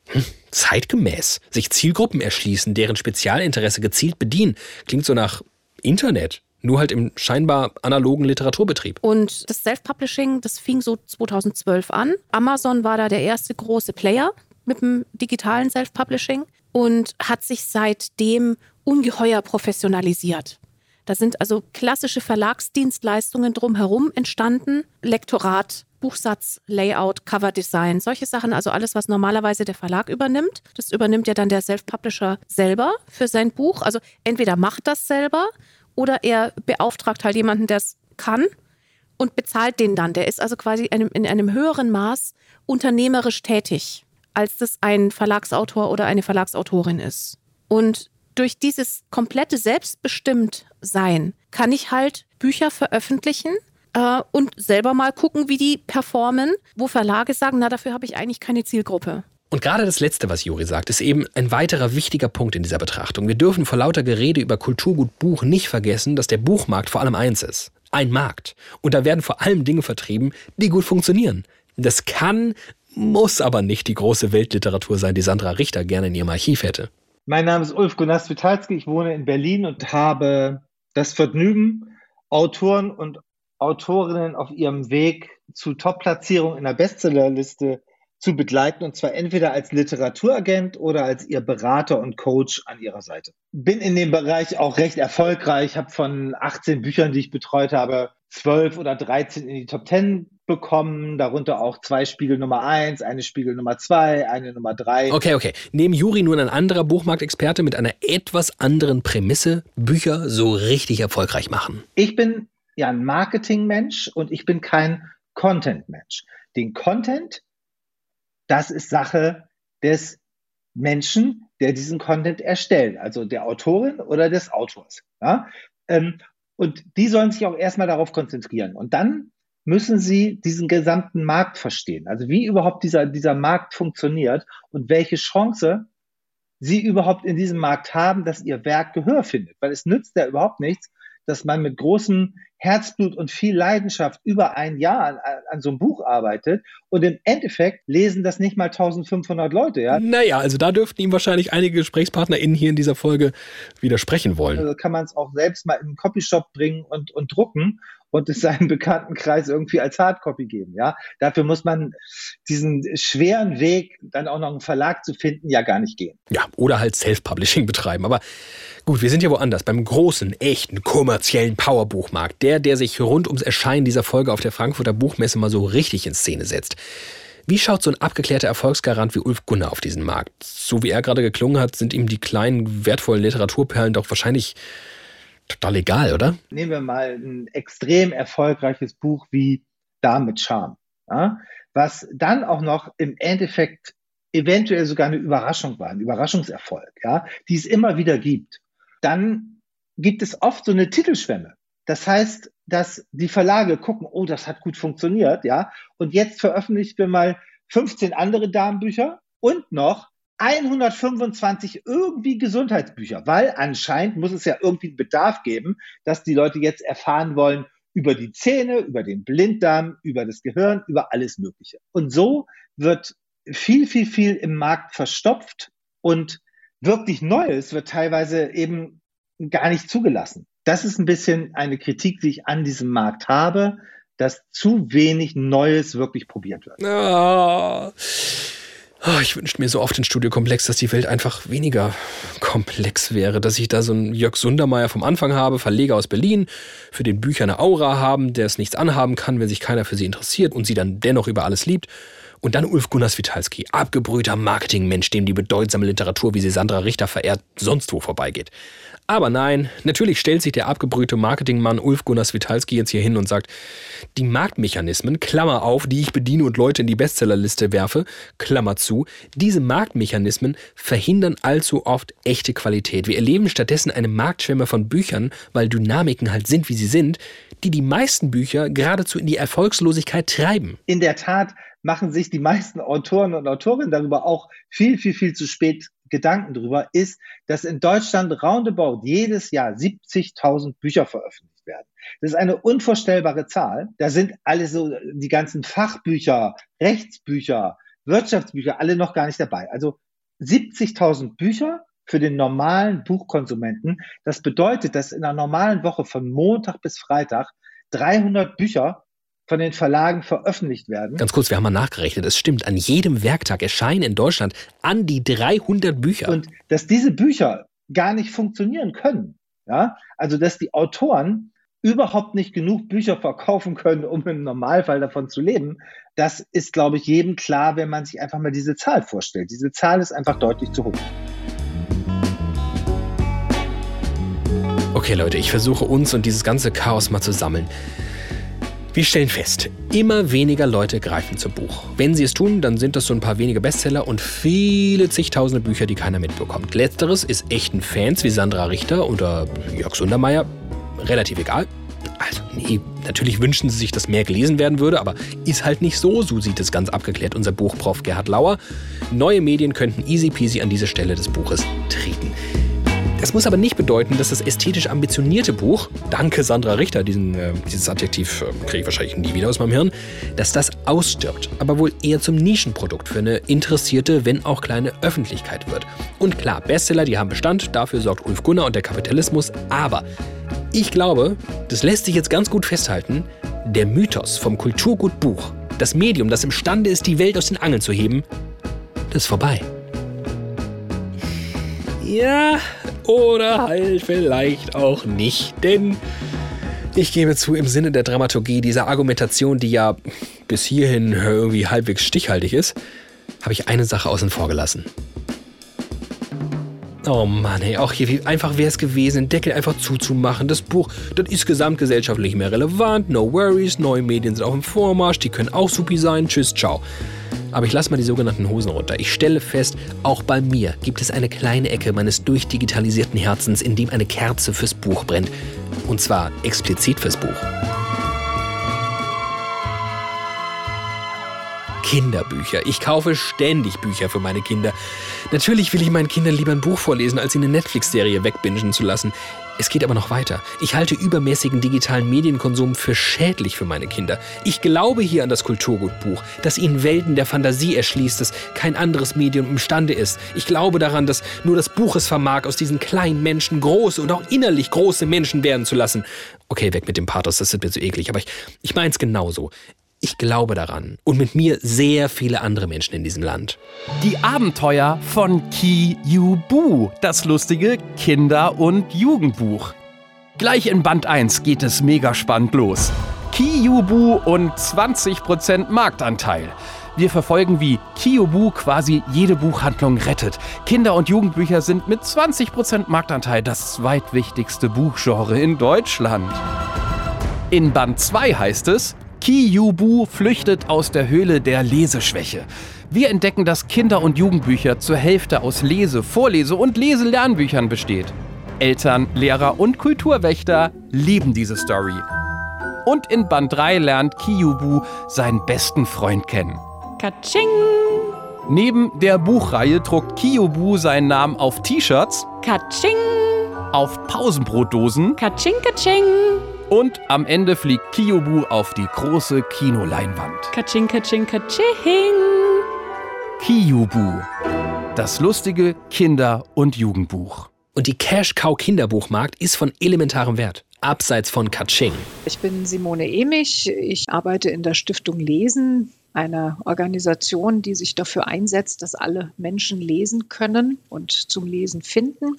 hm, zeitgemäß. Sich Zielgruppen erschließen, deren Spezialinteresse gezielt bedienen, klingt so nach Internet. Nur halt im scheinbar analogen Literaturbetrieb. Und das Self-Publishing, das fing so 2012 an. Amazon war da der erste große Player mit dem digitalen Self-Publishing und hat sich seitdem ungeheuer professionalisiert. Da sind also klassische Verlagsdienstleistungen drumherum entstanden. Lektorat, Buchsatz, Layout, Coverdesign, solche Sachen, also alles, was normalerweise der Verlag übernimmt. Das übernimmt ja dann der Self-Publisher selber für sein Buch. Also entweder macht das selber oder er beauftragt halt jemanden, der es kann und bezahlt den dann. Der ist also quasi in einem höheren Maß unternehmerisch tätig, als das ein Verlagsautor oder eine Verlagsautorin ist. Und durch dieses komplette Selbstbestimmtsein kann ich halt Bücher veröffentlichen äh, und selber mal gucken, wie die performen, wo Verlage sagen, na, dafür habe ich eigentlich keine Zielgruppe. Und gerade das Letzte, was Juri sagt, ist eben ein weiterer wichtiger Punkt in dieser Betrachtung. Wir dürfen vor lauter Gerede über Kulturgut Buch nicht vergessen, dass der Buchmarkt vor allem eins ist. Ein Markt. Und da werden vor allem Dinge vertrieben, die gut funktionieren. Das kann, muss aber nicht die große Weltliteratur sein, die Sandra Richter gerne in ihrem Archiv hätte. Mein Name ist Ulf Gunnar Witalski. Ich wohne in Berlin und habe das Vergnügen, Autoren und Autorinnen auf ihrem Weg zu Top-Platzierung in der Bestsellerliste zu begleiten und zwar entweder als Literaturagent oder als ihr Berater und Coach an ihrer Seite. Bin in dem Bereich auch recht erfolgreich, habe von 18 Büchern, die ich betreut habe, 12 oder 13 in die Top 10 bekommen, darunter auch zwei Spiegel Nummer 1, eine Spiegel Nummer 2, eine Nummer 3. Okay, okay. Neben Juri nun ein anderer Buchmarktexperte mit einer etwas anderen Prämisse, Bücher so richtig erfolgreich machen. Ich bin ja ein Marketingmensch und ich bin kein Content-Mensch. Den Content, das ist Sache des Menschen, der diesen Content erstellt, also der Autorin oder des Autors. Ja? Ähm, und die sollen sich auch erstmal darauf konzentrieren. Und dann müssen sie diesen gesamten Markt verstehen. Also wie überhaupt dieser, dieser Markt funktioniert und welche Chance sie überhaupt in diesem Markt haben, dass ihr Werk Gehör findet. Weil es nützt ja überhaupt nichts, dass man mit großem Herzblut und viel Leidenschaft über ein Jahr an, an, so einem Buch arbeitet und im Endeffekt lesen das nicht mal 1500 Leute. Ja? Naja, also da dürften ihm wahrscheinlich einige GesprächspartnerInnen hier in dieser Folge widersprechen wollen. Also kann man es auch selbst mal in einen Copyshop bringen und, und drucken und es seinem Bekanntenkreis irgendwie als Hardcopy geben. Ja, dafür muss man diesen schweren Weg, dann auch noch einen Verlag zu finden, ja gar nicht gehen. Ja, oder halt Self-Publishing betreiben. Aber gut, wir sind ja woanders, beim großen, echten, kommerziellen Powerbuchmarkt. Der, der sich rund ums Erscheinen dieser Folge auf der Frankfurter Buchmesse mal so richtig in Szene setzt. Wie schaut so ein abgeklärter Erfolgsgarant wie Ulf Gunnar auf diesen Markt? So wie er gerade geklungen hat, sind ihm die kleinen, wertvollen Literaturperlen doch wahrscheinlich total egal, oder? Nehmen wir mal ein extrem erfolgreiches Buch wie Da mit Charme, ja? was dann auch noch im Endeffekt eventuell sogar eine Überraschung war, ein Überraschungserfolg, ja, die es immer wieder gibt. Dann gibt es oft so eine Titelschwemme. Das heißt, dass die Verlage gucken, oh, das hat gut funktioniert, ja, und jetzt veröffentlichen wir mal 15 andere Damenbücher und noch 125 irgendwie Gesundheitsbücher, weil anscheinend muss es ja irgendwie einen Bedarf geben, dass die Leute jetzt erfahren wollen über die Zähne, über den Blinddarm, über das Gehirn, über alles Mögliche. Und so wird viel, viel, viel im Markt verstopft und wirklich Neues wird teilweise eben gar nicht zugelassen. Das ist ein bisschen eine Kritik, die ich an diesem Markt habe, dass zu wenig Neues wirklich probiert wird. Oh. Oh, ich wünschte mir so oft in Studiokomplex, dass die Welt einfach weniger komplex wäre. Dass ich da so einen Jörg Sundermeier vom Anfang habe, Verleger aus Berlin, für den Bücher eine Aura haben, der es nichts anhaben kann, wenn sich keiner für sie interessiert und sie dann dennoch über alles liebt. Und dann Ulf Gunnar Switalski, abgebrühter Marketingmensch, dem die bedeutsame Literatur, wie sie Sandra Richter verehrt, sonst wo vorbeigeht. Aber nein, natürlich stellt sich der abgebrühte Marketingmann Ulf Gunnar Switalski jetzt hier hin und sagt, die Marktmechanismen, Klammer auf, die ich bediene und Leute in die Bestsellerliste werfe, Klammer zu, diese Marktmechanismen verhindern allzu oft echte Qualität. Wir erleben stattdessen eine Marktschwemme von Büchern, weil Dynamiken halt sind, wie sie sind, die die meisten Bücher geradezu in die Erfolgslosigkeit treiben. In der Tat machen sich die meisten Autoren und Autorinnen darüber auch viel, viel, viel zu spät Gedanken darüber, ist, dass in Deutschland roundabout jedes Jahr 70.000 Bücher veröffentlicht werden. Das ist eine unvorstellbare Zahl. Da sind alle so die ganzen Fachbücher, Rechtsbücher, Wirtschaftsbücher, alle noch gar nicht dabei. Also 70.000 Bücher für den normalen Buchkonsumenten. Das bedeutet, dass in einer normalen Woche von Montag bis Freitag 300 Bücher von den Verlagen veröffentlicht werden. Ganz kurz, wir haben mal nachgerechnet. Es stimmt, an jedem Werktag erscheinen in Deutschland an die 300 Bücher. Und dass diese Bücher gar nicht funktionieren können. Ja, also dass die Autoren überhaupt nicht genug Bücher verkaufen können, um im Normalfall davon zu leben, das ist, glaube ich, jedem klar, wenn man sich einfach mal diese Zahl vorstellt. Diese Zahl ist einfach deutlich zu hoch. Okay, Leute, ich versuche uns und dieses ganze Chaos mal zu sammeln. Wir stellen fest, immer weniger Leute greifen zum Buch. Wenn sie es tun, dann sind das so ein paar wenige Bestseller und viele zigtausende Bücher, die keiner mitbekommt. Letzteres ist echten Fans wie Sandra Richter oder Jörg Sundermeier relativ egal. Also, nee, natürlich wünschen sie sich, dass mehr gelesen werden würde, aber ist halt nicht so. So sieht es ganz abgeklärt unser Buchprof Gerhard Lauer. Neue Medien könnten easy peasy an diese Stelle des Buches treten. Das muss aber nicht bedeuten, dass das ästhetisch ambitionierte Buch, danke Sandra Richter, diesen, äh, dieses Adjektiv äh, kriege ich wahrscheinlich nie wieder aus meinem Hirn, dass das ausstirbt, aber wohl eher zum Nischenprodukt für eine interessierte, wenn auch kleine Öffentlichkeit wird. Und klar, Bestseller, die haben Bestand, dafür sorgt Ulf Gunnar und der Kapitalismus, aber ich glaube, das lässt sich jetzt ganz gut festhalten, der Mythos vom Kulturgut Buch Das Medium, das imstande ist, die Welt aus den Angeln zu heben, das ist vorbei. Ja, oder halt vielleicht auch nicht, denn ich gebe zu, im Sinne der Dramaturgie dieser Argumentation, die ja bis hierhin irgendwie halbwegs stichhaltig ist, habe ich eine Sache außen vor gelassen. Oh Mann, ey, auch hier, wie einfach wäre es gewesen, den Deckel einfach zuzumachen. Das Buch, das ist gesamtgesellschaftlich mehr relevant, no worries, neue Medien sind auch im Vormarsch, die können auch supi sein, tschüss, ciao. Aber ich lasse mal die sogenannten Hosen runter. Ich stelle fest, auch bei mir gibt es eine kleine Ecke meines durchdigitalisierten Herzens, in dem eine Kerze fürs Buch brennt. Und zwar explizit fürs Buch. Kinderbücher. Ich kaufe ständig Bücher für meine Kinder. Natürlich will ich meinen Kindern lieber ein Buch vorlesen, als sie eine Netflix-Serie wegbingen zu lassen. Es geht aber noch weiter. Ich halte übermäßigen digitalen Medienkonsum für schädlich für meine Kinder. Ich glaube hier an das Kulturgutbuch, das ihnen Welten der Fantasie erschließt, das kein anderes Medium imstande ist. Ich glaube daran, dass nur das Buch es vermag, aus diesen kleinen Menschen große und auch innerlich große Menschen werden zu lassen. Okay, weg mit dem Pathos, das ist mir zu eklig, aber ich, ich meine es genauso. Ich glaube daran. Und mit mir sehr viele andere Menschen in diesem Land. Die Abenteuer von Ki Yu Bu, das lustige Kinder- und Jugendbuch. Gleich in Band 1 geht es mega spannend los. Ki Yu Bu und 20% Marktanteil. Wir verfolgen, wie Kiyobu quasi jede Buchhandlung rettet. Kinder- und Jugendbücher sind mit 20% Marktanteil das zweitwichtigste Buchgenre in Deutschland. In Band 2 heißt es, Ki-Yu-Bu flüchtet aus der Höhle der Leseschwäche. Wir entdecken, dass Kinder- und Jugendbücher zur Hälfte aus Lese-, Vorlese- und Leselernbüchern besteht. Eltern, Lehrer und Kulturwächter lieben diese Story. Und in Band 3 lernt Ki-Yu-Bu seinen besten Freund kennen. Katsching! Neben der Buchreihe druckt Ki-Yu-Bu seinen Namen auf T-Shirts, Katsching! auf Pausenbrotdosen Katsching, katsching! Und am Ende fliegt Kiyobu auf die große Kinoleinwand. Katsching, katsching, katsching! Kiyobu, das lustige Kinder- und Jugendbuch. Und die Cash Cow Kinderbuchmarkt ist von elementarem Wert. Abseits von Katsching. Ich bin Simone Emich. Ich arbeite in der Stiftung Lesen, einer Organisation, die sich dafür einsetzt, dass alle Menschen lesen können und zum Lesen finden.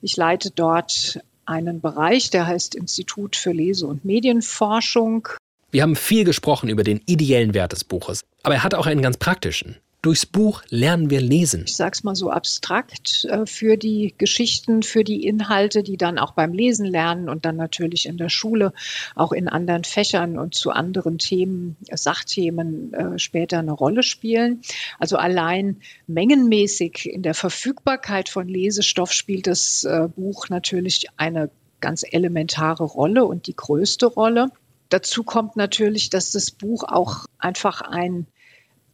Ich leite dort einen Bereich, der heißt Institut für Lese- und Medienforschung. Wir haben viel gesprochen über den ideellen Wert des Buches, aber er hat auch einen ganz praktischen. Durchs Buch lernen wir lesen. Ich sage es mal so abstrakt äh, für die Geschichten, für die Inhalte, die dann auch beim Lesen lernen und dann natürlich in der Schule, auch in anderen Fächern und zu anderen Themen, Sachthemen äh, später eine Rolle spielen. Also allein mengenmäßig in der Verfügbarkeit von Lesestoff spielt das äh, Buch natürlich eine ganz elementare Rolle und die größte Rolle. Dazu kommt natürlich, dass das Buch auch einfach ein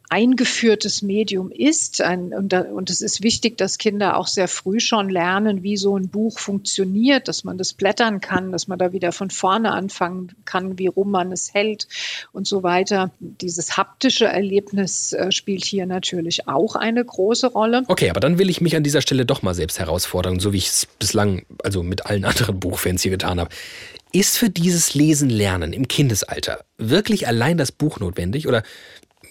eingeführtes Medium ist. Ein, und, da, und es ist wichtig, dass Kinder auch sehr früh schon lernen, wie so ein Buch funktioniert, dass man das blättern kann, dass man da wieder von vorne anfangen kann, wie rum man es hält und so weiter. Dieses haptische Erlebnis äh, spielt hier natürlich auch eine große Rolle. Okay, aber dann will ich mich an dieser Stelle doch mal selbst herausfordern, so wie ich es bislang, also mit allen anderen Buchfans hier getan habe. Ist für dieses Lesen lernen im Kindesalter wirklich allein das Buch notwendig oder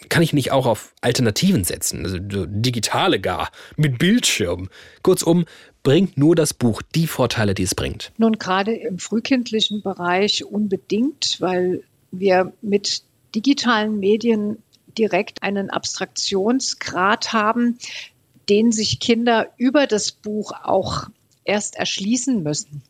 kann ich nicht auch auf Alternativen setzen, also digitale gar, mit Bildschirm? Kurzum, bringt nur das Buch die Vorteile, die es bringt? Nun, gerade im frühkindlichen Bereich unbedingt, weil wir mit digitalen Medien direkt einen Abstraktionsgrad haben, den sich Kinder über das Buch auch erst erschließen müssen.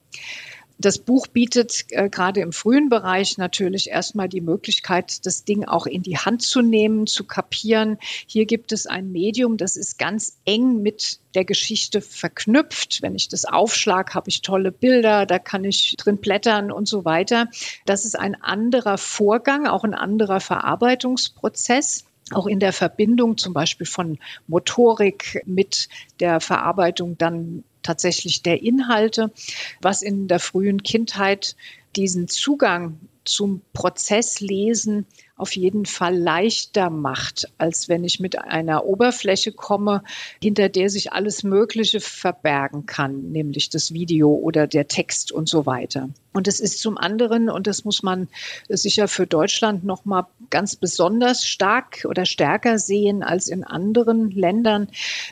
Das Buch bietet äh, gerade im frühen Bereich natürlich erstmal die Möglichkeit, das Ding auch in die Hand zu nehmen, zu kapieren. Hier gibt es ein Medium, das ist ganz eng mit der Geschichte verknüpft. Wenn ich das aufschlag, habe ich tolle Bilder, da kann ich drin blättern und so weiter. Das ist ein anderer Vorgang, auch ein anderer Verarbeitungsprozess auch in der Verbindung zum Beispiel von Motorik mit der Verarbeitung dann tatsächlich der Inhalte, was in der frühen Kindheit diesen Zugang zum Prozesslesen auf jeden Fall leichter macht, als wenn ich mit einer Oberfläche komme, hinter der sich alles Mögliche verbergen kann, nämlich das Video oder der Text und so weiter. Und es ist zum anderen, und das muss man sicher für Deutschland noch mal ganz besonders stark oder stärker sehen als in anderen Ländern,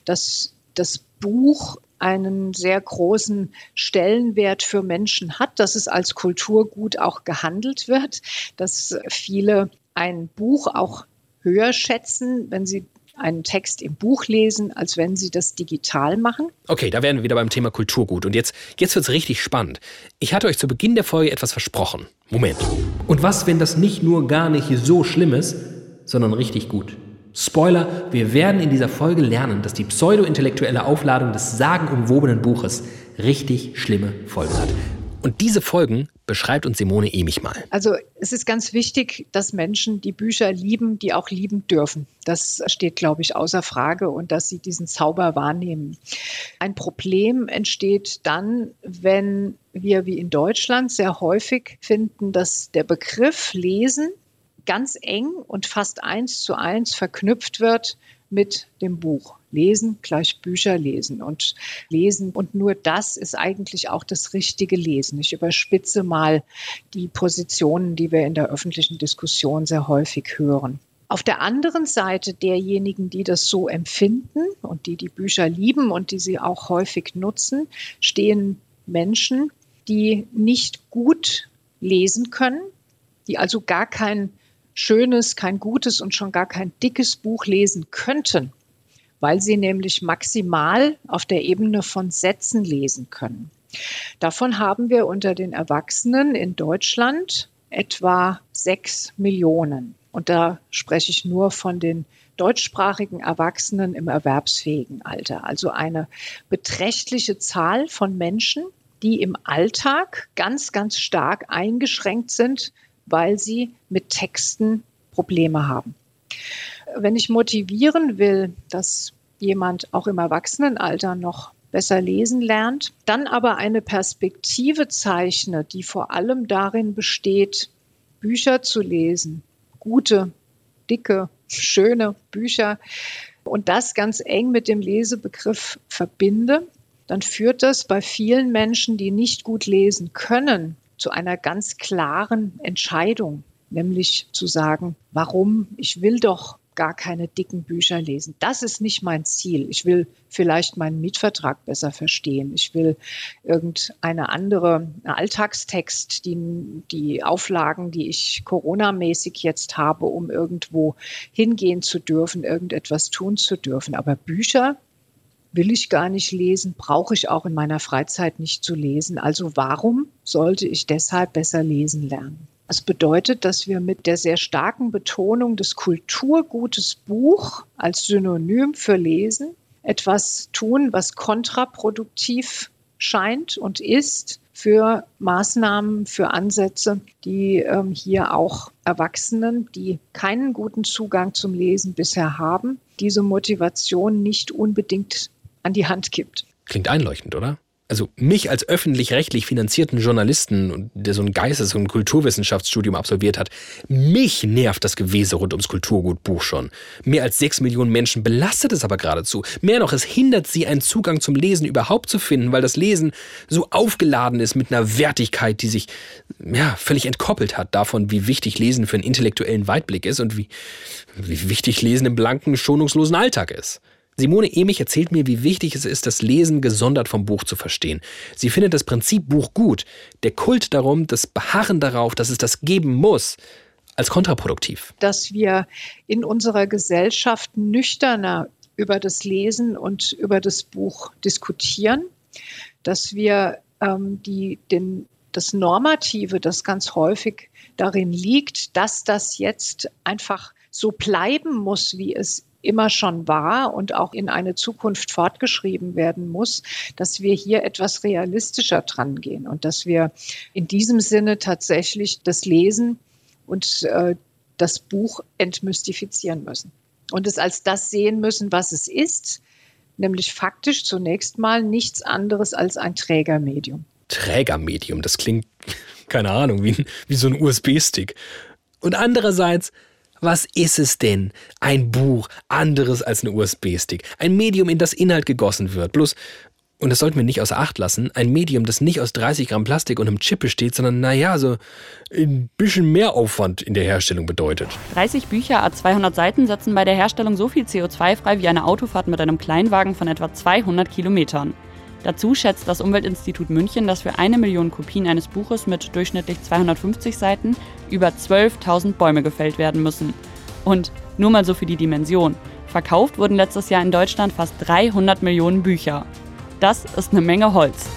dass das Buch einen sehr großen Stellenwert für Menschen hat, dass es als Kulturgut auch gehandelt wird, dass viele ein Buch auch höher schätzen, wenn sie einen Text im Buch lesen, als wenn sie das digital machen. Okay, da wären wir wieder beim Thema Kulturgut. Und jetzt, jetzt wird es richtig spannend. Ich hatte euch zu Beginn der Folge etwas versprochen. Moment. Und was, wenn das nicht nur gar nicht so schlimm ist, sondern richtig gut? Spoiler, wir werden in dieser Folge lernen, dass die pseudo-intellektuelle Aufladung des sagenumwobenen Buches richtig schlimme Folgen hat. Und diese Folgen beschreibt uns Simone Emich mal. Also es ist ganz wichtig, dass Menschen die Bücher lieben, die auch lieben dürfen. Das steht, glaube ich, außer Frage und dass sie diesen Zauber wahrnehmen. Ein Problem entsteht dann, wenn wir wie in Deutschland sehr häufig finden, dass der Begriff Lesen ganz eng und fast eins zu eins verknüpft wird mit dem Buch. Lesen gleich Bücher lesen und lesen. Und nur das ist eigentlich auch das richtige Lesen. Ich überspitze mal die Positionen, die wir in der öffentlichen Diskussion sehr häufig hören. Auf der anderen Seite derjenigen, die das so empfinden und die die Bücher lieben und die sie auch häufig nutzen, stehen Menschen, die nicht gut lesen können, die also gar kein schönes, kein gutes und schon gar kein dickes Buch lesen könnten, weil sie nämlich maximal auf der Ebene von Sätzen lesen können. Davon haben wir unter den Erwachsenen in Deutschland etwa sechs Millionen. Und da spreche ich nur von den deutschsprachigen Erwachsenen im erwerbsfähigen Alter. Also eine beträchtliche Zahl von Menschen, die im Alltag ganz, ganz stark eingeschränkt sind weil sie mit Texten Probleme haben. Wenn ich motivieren will, dass jemand auch im Erwachsenenalter noch besser lesen lernt, dann aber eine Perspektive zeichne, die vor allem darin besteht, Bücher zu lesen, gute, dicke, schöne Bücher und das ganz eng mit dem Lesebegriff verbinde, dann führt das bei vielen Menschen, die nicht gut lesen können, zu einer ganz klaren Entscheidung, nämlich zu sagen, warum? Ich will doch gar keine dicken Bücher lesen. Das ist nicht mein Ziel. Ich will vielleicht meinen Mietvertrag besser verstehen. Ich will irgendeine andere Alltagstext, die, die Auflagen, die ich Corona-mäßig jetzt habe, um irgendwo hingehen zu dürfen, irgendetwas tun zu dürfen. Aber Bücher will ich gar nicht lesen, brauche ich auch in meiner Freizeit nicht zu lesen. Also warum sollte ich deshalb besser lesen lernen? Das bedeutet, dass wir mit der sehr starken Betonung des Kulturgutes Buch als Synonym für Lesen etwas tun, was kontraproduktiv scheint und ist für Maßnahmen, für Ansätze, die ähm, hier auch Erwachsenen, die keinen guten Zugang zum Lesen bisher haben, diese Motivation nicht unbedingt an die Hand gibt. Klingt einleuchtend, oder? Also mich als öffentlich-rechtlich finanzierten Journalisten, der so ein Geistes- und Kulturwissenschaftsstudium absolviert hat, mich nervt das Gewese rund ums Kulturgutbuch schon. Mehr als sechs Millionen Menschen belastet es aber geradezu. Mehr noch, es hindert sie, einen Zugang zum Lesen überhaupt zu finden, weil das Lesen so aufgeladen ist mit einer Wertigkeit, die sich ja, völlig entkoppelt hat davon, wie wichtig Lesen für einen intellektuellen Weitblick ist und wie, wie wichtig Lesen im blanken, schonungslosen Alltag ist. Simone Emich erzählt mir, wie wichtig es ist, das Lesen gesondert vom Buch zu verstehen. Sie findet das Prinzip Buch gut, der Kult darum, das Beharren darauf, dass es das geben muss, als kontraproduktiv. Dass wir in unserer Gesellschaft nüchterner über das Lesen und über das Buch diskutieren, dass wir ähm, die, den, das Normative, das ganz häufig darin liegt, dass das jetzt einfach so bleiben muss, wie es immer schon war und auch in eine Zukunft fortgeschrieben werden muss, dass wir hier etwas realistischer dran gehen und dass wir in diesem Sinne tatsächlich das Lesen und äh, das Buch entmystifizieren müssen und es als das sehen müssen, was es ist, nämlich faktisch zunächst mal nichts anderes als ein Trägermedium. Trägermedium. Das klingt, keine Ahnung, wie, wie so ein USB-Stick. Und andererseits, was ist es denn? Ein Buch, anderes als ein USB-Stick. Ein Medium, in das Inhalt gegossen wird. Bloß, und das sollten wir nicht außer Acht lassen, ein Medium, das nicht aus 30 Gramm Plastik und einem Chip besteht, sondern naja, so ein bisschen mehr Aufwand in der Herstellung bedeutet. 30 Bücher a 200 Seiten setzen bei der Herstellung so viel CO2 frei wie eine Autofahrt mit einem Kleinwagen von etwa 200 Kilometern. Dazu schätzt das Umweltinstitut München, dass für eine Million Kopien eines Buches mit durchschnittlich 250 Seiten über 12.000 Bäume gefällt werden müssen. Und nur mal so für die Dimension. Verkauft wurden letztes Jahr in Deutschland fast 300 Millionen Bücher. Das ist eine Menge Holz.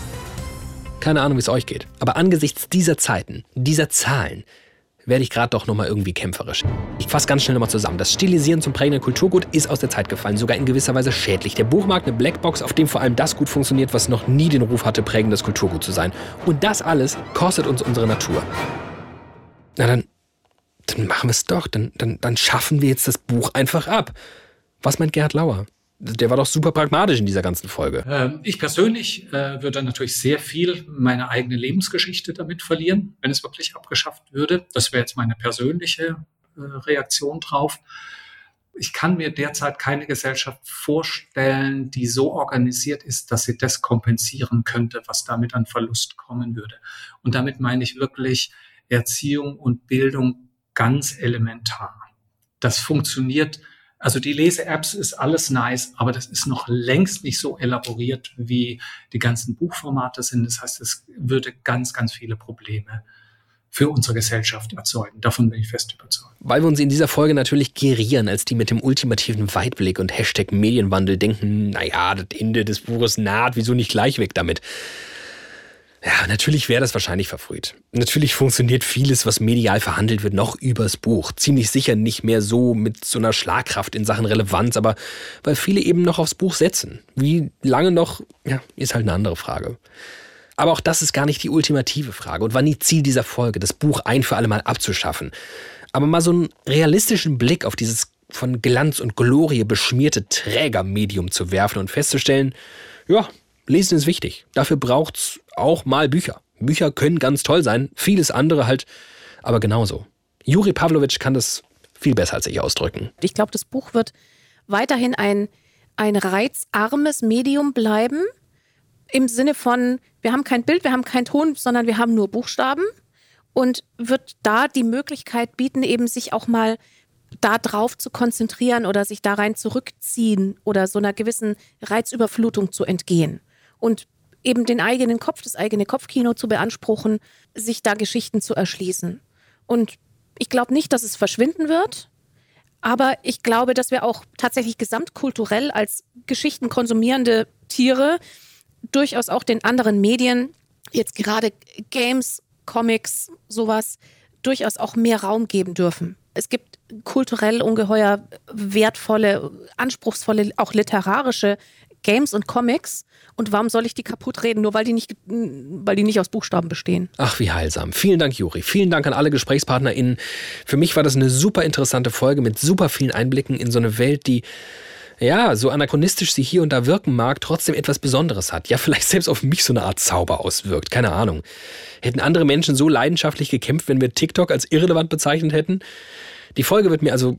Keine Ahnung, wie es euch geht. Aber angesichts dieser Zeiten, dieser Zahlen, werde ich gerade doch nochmal irgendwie kämpferisch. Ich fasse ganz schnell nochmal zusammen. Das Stilisieren zum prägenden Kulturgut ist aus der Zeit gefallen, sogar in gewisser Weise schädlich. Der Buchmarkt eine Blackbox, auf dem vor allem das gut funktioniert, was noch nie den Ruf hatte, prägendes Kulturgut zu sein. Und das alles kostet uns unsere Natur. Na dann, dann machen wir es doch. Dann, dann, dann schaffen wir jetzt das Buch einfach ab. Was meint Gerhard Lauer? Der war doch super pragmatisch in dieser ganzen Folge. Ähm, ich persönlich äh, würde natürlich sehr viel meine eigene Lebensgeschichte damit verlieren, wenn es wirklich abgeschafft würde. Das wäre jetzt meine persönliche äh, Reaktion drauf. Ich kann mir derzeit keine Gesellschaft vorstellen, die so organisiert ist, dass sie das kompensieren könnte, was damit an Verlust kommen würde. Und damit meine ich wirklich Erziehung und Bildung ganz elementar. Das funktioniert also die Lese-Apps ist alles nice, aber das ist noch längst nicht so elaboriert, wie die ganzen Buchformate sind. Das heißt, es würde ganz, ganz viele Probleme für unsere Gesellschaft erzeugen. Davon bin ich fest überzeugt. Weil wir uns in dieser Folge natürlich gerieren als die mit dem ultimativen Weitblick und Hashtag Medienwandel denken, naja, das Ende des Buches naht, wieso nicht gleich weg damit? Ja, natürlich wäre das wahrscheinlich verfrüht. Natürlich funktioniert vieles, was medial verhandelt wird, noch übers Buch. Ziemlich sicher nicht mehr so mit so einer Schlagkraft in Sachen Relevanz, aber weil viele eben noch aufs Buch setzen. Wie lange noch, ja, ist halt eine andere Frage. Aber auch das ist gar nicht die ultimative Frage und war nie Ziel dieser Folge, das Buch ein für alle Mal abzuschaffen. Aber mal so einen realistischen Blick auf dieses von Glanz und Glorie beschmierte Trägermedium zu werfen und festzustellen, ja, Lesen ist wichtig. Dafür braucht's auch mal Bücher. Bücher können ganz toll sein, vieles andere halt, aber genauso. Juri Pavlovic kann das viel besser als ich ausdrücken. Ich glaube, das Buch wird weiterhin ein, ein reizarmes Medium bleiben. Im Sinne von, wir haben kein Bild, wir haben keinen Ton, sondern wir haben nur Buchstaben. Und wird da die Möglichkeit bieten, eben sich auch mal da drauf zu konzentrieren oder sich da rein zurückziehen oder so einer gewissen Reizüberflutung zu entgehen und eben den eigenen Kopf, das eigene Kopfkino zu beanspruchen, sich da Geschichten zu erschließen. Und ich glaube nicht, dass es verschwinden wird, aber ich glaube, dass wir auch tatsächlich gesamtkulturell als Geschichten konsumierende Tiere durchaus auch den anderen Medien, jetzt gerade Games, Comics, sowas, durchaus auch mehr Raum geben dürfen. Es gibt kulturell ungeheuer wertvolle, anspruchsvolle, auch literarische Games und Comics. Und warum soll ich die kaputt reden, nur weil die nicht, weil die nicht aus Buchstaben bestehen? Ach, wie heilsam. Vielen Dank, Juri. Vielen Dank an alle GesprächspartnerInnen. Für mich war das eine super interessante Folge mit super vielen Einblicken in so eine Welt, die ja, so anachronistisch sie hier und da wirken mag, trotzdem etwas Besonderes hat. Ja, vielleicht selbst auf mich so eine Art Zauber auswirkt. Keine Ahnung. Hätten andere Menschen so leidenschaftlich gekämpft, wenn wir TikTok als irrelevant bezeichnet hätten? Die Folge wird mir also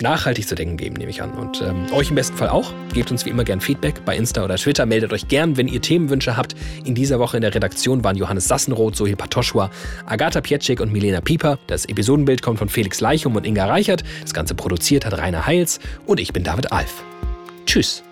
nachhaltig zu denken geben, nehme ich an. Und ähm, euch im besten Fall auch. Gebt uns wie immer gern Feedback bei Insta oder Twitter. Meldet euch gern, wenn ihr Themenwünsche habt. In dieser Woche in der Redaktion waren Johannes Sassenroth, Sohil Patoschwa, Agatha Pietschek und Milena Pieper. Das Episodenbild kommt von Felix Leichum und Inga Reichert. Das Ganze produziert hat Rainer Heils. Und ich bin David Alf. Tschüss.